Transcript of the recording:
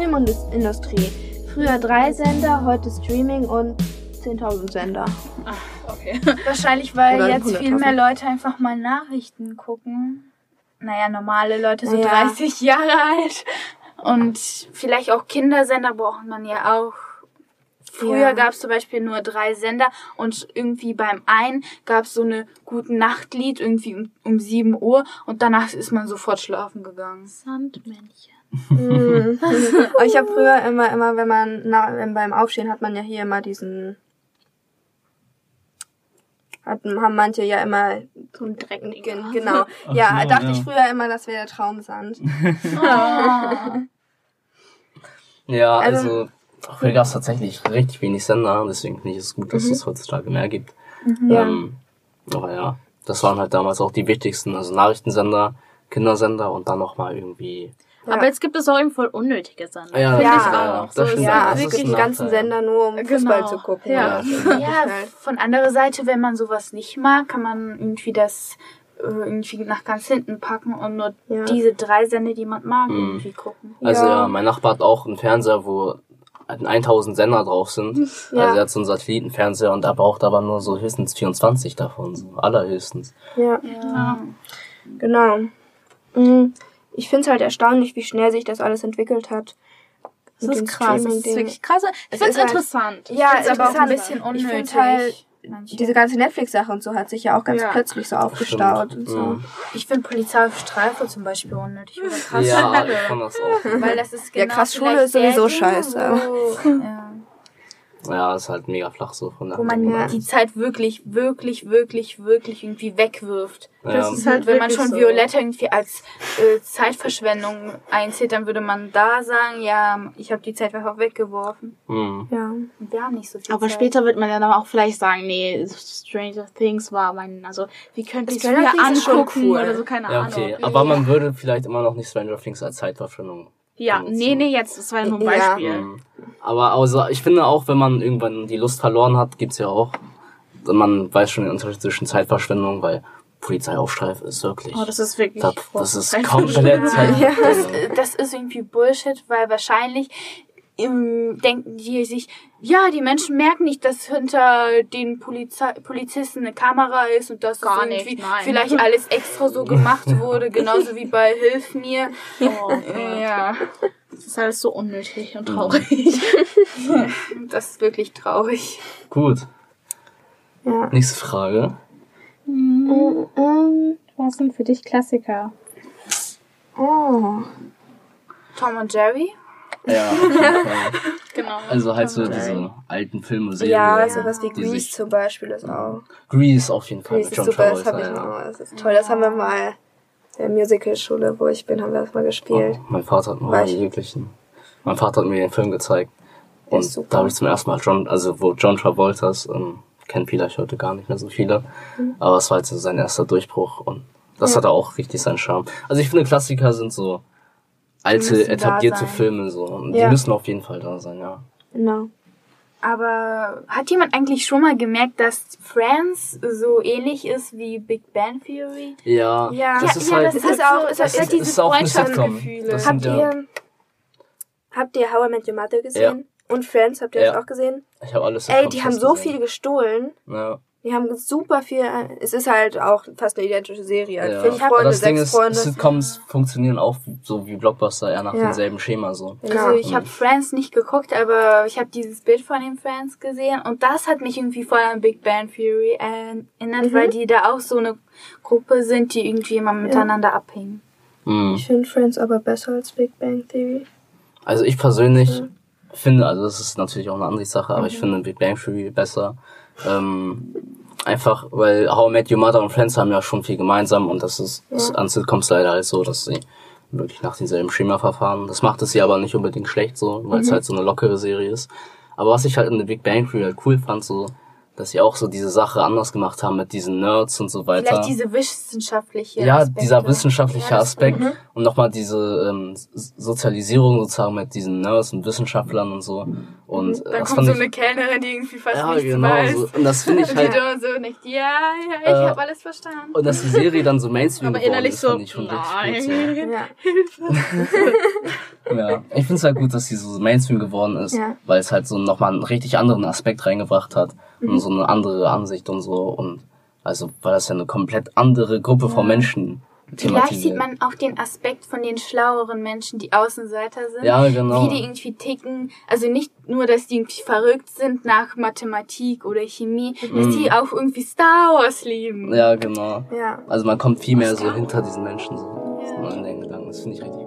Filmindustrie. Früher drei Sender, heute Streaming und 10.000 Sender. Okay. Wahrscheinlich, weil Oder jetzt viel 100.000. mehr Leute einfach mal Nachrichten gucken. Naja, normale Leute, so Naja. 30 Jahre alt. Und vielleicht auch Kindersender braucht man ja auch. Früher Ja. gab es zum Beispiel nur drei Sender und irgendwie beim einen gab es so eine guten Nachtlied irgendwie um, um 7 Uhr und danach ist man sofort schlafen gegangen. Sandmännchen. Aber ich habe früher immer, immer, wenn man na, wenn beim Aufstehen hat man ja hier immer diesen. Hatten, haben manche ja immer So ein Dreck. Gen- genau. ja, so, dachte ja. ich früher immer, das wäre der Traumsand. Ja, Also- also, früher gab es tatsächlich richtig wenig Sender, deswegen finde ich es gut, dass es heutzutage mehr gibt. Ja. Ähm, aber ja, das waren halt damals auch die wichtigsten, also Nachrichtensender, Kindersender und dann nochmal irgendwie. Ja. Aber jetzt gibt es auch eben voll unnötige Sender. Ja, Finde ja, ich ja, auch. das So, stimmt, Ja, gibt ein die ganzen Nachteil. Sender nur, um Fußball Genau. zu gucken. Ja. Ja, von anderer Seite, wenn man sowas nicht mag, kann man irgendwie das äh, irgendwie nach ganz hinten packen und nur Ja. diese drei Sender, die man mag, Mhm. irgendwie gucken. Also Ja. ja. mein Nachbar hat auch einen Fernseher, wo 1000 Sender drauf sind. Ja. Also er hat so einen Satellitenfernseher und er braucht aber nur so höchstens 24 davon, so allerhöchstens. Ja, Ja. genau. Mhm. Ich finde es halt erstaunlich, wie schnell sich das alles entwickelt hat. Das Mit ist krass. Das ist wirklich krass. Ich Es finde ist es halt- interessant. Ja, Ist aber auch ein bisschen Ich unnötig. find's halt, manche. diese ganze Netflix-Sache und so hat sich ja auch ganz Ja. plötzlich so aufgestaut und so. Mhm. ich finde Polizei auf Streife zum Beispiel unnötig. Oder krass Ja, Schule. ich fand das auch. Weil das ist Ja, genau krass, Schule ist sowieso scheiße. Wo, ja, Ja, ist halt mega flach so von der wo man Ja. die Zeit wirklich, wirklich, wirklich, wirklich irgendwie wegwirft. Ja. Das ist halt Wenn man schon so. Violetta irgendwie als äh, Zeitverschwendung einzählt, dann würde man da sagen, ja, ich habe die Zeit einfach weggeworfen. Mhm. Ja. Und wir haben nicht so viel Aber Zeit. später wird man ja dann auch vielleicht sagen, nee, Stranger Things war mein, also wie könnte ich es ist schon angucken cool. oder so, keine Ja, Ahnung. okay. Aber man würde vielleicht immer noch nicht Stranger Things als Zeitverschwendung. Ja, benutzen. nee, nee, jetzt, das war ja nur ein Ja. Beispiel. Mhm. Aber also, ich finde auch, wenn man irgendwann die Lust verloren hat, gibt's ja auch, man weiß schon den Unterschied zwischen Zeitverschwendung, weil Polizei auf Streife ist wirklich. Oh, das ist wirklich. das, das ist komplett Zeitverschwendung. das, äh, das ist irgendwie Bullshit, weil wahrscheinlich denken die sich, ja, die Menschen merken nicht, dass hinter den Polizei Polizisten eine Kamera ist und dass Gar das nicht, irgendwie nein. vielleicht alles extra so gemacht wurde, genauso wie bei Hilf mir. Oh, Ja, das ist alles so unnötig und traurig. das ist wirklich traurig. Gut. Ja. Nächste Frage. Ähm, Was sind für dich Klassiker? oh. Tom und Jerry? Ja, auf jeden Fall. Genau. Also halt so diese alten Filme, Serien. Ja, sowas wie Grease zum Beispiel ist auch. Grease auf jeden Fall Grease ist John super, das Travolta. habe ich ja. noch. Das ist toll. Das haben wir mal in der Musical-Schule, wo ich bin, haben wir das mal gespielt. Oh, mein Vater hat ich- möglichen. Mein Vater hat mir den Film gezeigt. Und ist super. da habe ich zum ersten Mal John, also wo John Travolta ist, ähm, kennen vielleicht heute gar nicht mehr so viele. Aber es war halt so sein erster Durchbruch und das Mhm. Ja. hatte auch richtig seinen Charme. Also ich finde Klassiker sind so alte, etablierte. Filme so. Und Ja. Die müssen auf jeden Fall da sein, ja. Genau. Aber hat jemand eigentlich schon mal gemerkt, dass Friends so ähnlich ist wie Big Bang Theory? Ja, Ja, das ja, ist ja, halt, das ist auch, das ist, hat diese ist auch eine Sitcom. Freundschaftsgefühle. Habt ja, ihr, habt ihr How I Met Your Mother gesehen? Und Friends, habt ihr Ja. das auch gesehen? ich habe alles Ey, die haben so gesehen. viel gestohlen. Ja. Die haben super viel. Es ist halt auch fast eine identische Serie. Ja. Fünf Freunde, das Ding sechs ist, Freunde. Sitcoms funktionieren auch so wie Blockbuster, eher nach Ja. demselben Schema so. Genau. Also ich habe Friends nicht geguckt, aber ich habe dieses Bild von den Friends gesehen und das hat mich irgendwie voll an Big Bang Theory erinnert, Mhm. weil die da auch so eine Gruppe sind, die irgendwie immer miteinander abhängen. Mhm. Ich finde Friends aber besser als Big Bang Theory. Also ich persönlich finde, also das ist natürlich auch eine andere Sache, aber ich finde Big Bang Theory besser. Ähm, einfach, weil How I Met Your Mother und Friends haben ja schon viel gemeinsam und das ist, ist an Sitcoms leider halt so, dass sie wirklich nach demselben Schema verfahren. Das macht es ja aber nicht unbedingt schlecht so, weil es halt so eine lockere Serie ist. Aber was ich halt in der Big Bang Theory halt cool fand, so, dass sie auch so diese Sache anders gemacht haben mit diesen Nerds und so weiter. Vielleicht diese wissenschaftliche Ja, Aspekte. dieser wissenschaftliche Ja, Aspekt und nochmal diese ähm, Sozialisierung sozusagen mit diesen Nerds und Wissenschaftlern und so. Und äh, Dann das kommt so ich, eine Kellnerin, die irgendwie fast ja, nichts genau, weiß. so, und das finde ich Und halt, die da so nicht, ja, ja, ich Äh, habe alles verstanden. und dass die Serie dann so Mainstream Aber geworden innerlich ist, so, ich schon richtig gut. Ja. Ja, ich finde es halt gut, dass sie so Mainstream geworden ist, Ja. weil es halt so nochmal einen richtig anderen Aspekt reingebracht hat und so eine andere Ansicht und so und also weil das ja eine komplett andere Gruppe von Menschen Vielleicht sieht man auch den Aspekt von den schlaueren Menschen, die Außenseiter sind. Ja, genau. Wie die irgendwie ticken. Also nicht nur, dass die irgendwie verrückt sind nach Mathematik oder Chemie, dass die auch irgendwie Star Wars lieben. Ja, genau. Ja. Also man kommt viel mehr so hinter diesen Menschen so, so in den Gedanken. Das finde ich richtig.